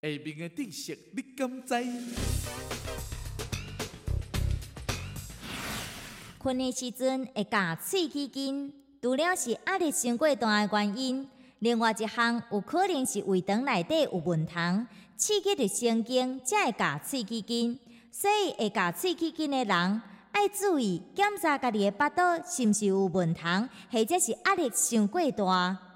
下面的知识你敢知？困的时阵会咬喙齿筋，除了是压力伤过大的原因，另外一项有可能是胃肠内底有问题，刺激着神经才会咬喙齿筋。所以会咬喙齿筋的人，爱注意检查家己的腹肚是毋是有问题，或者是压力伤过大。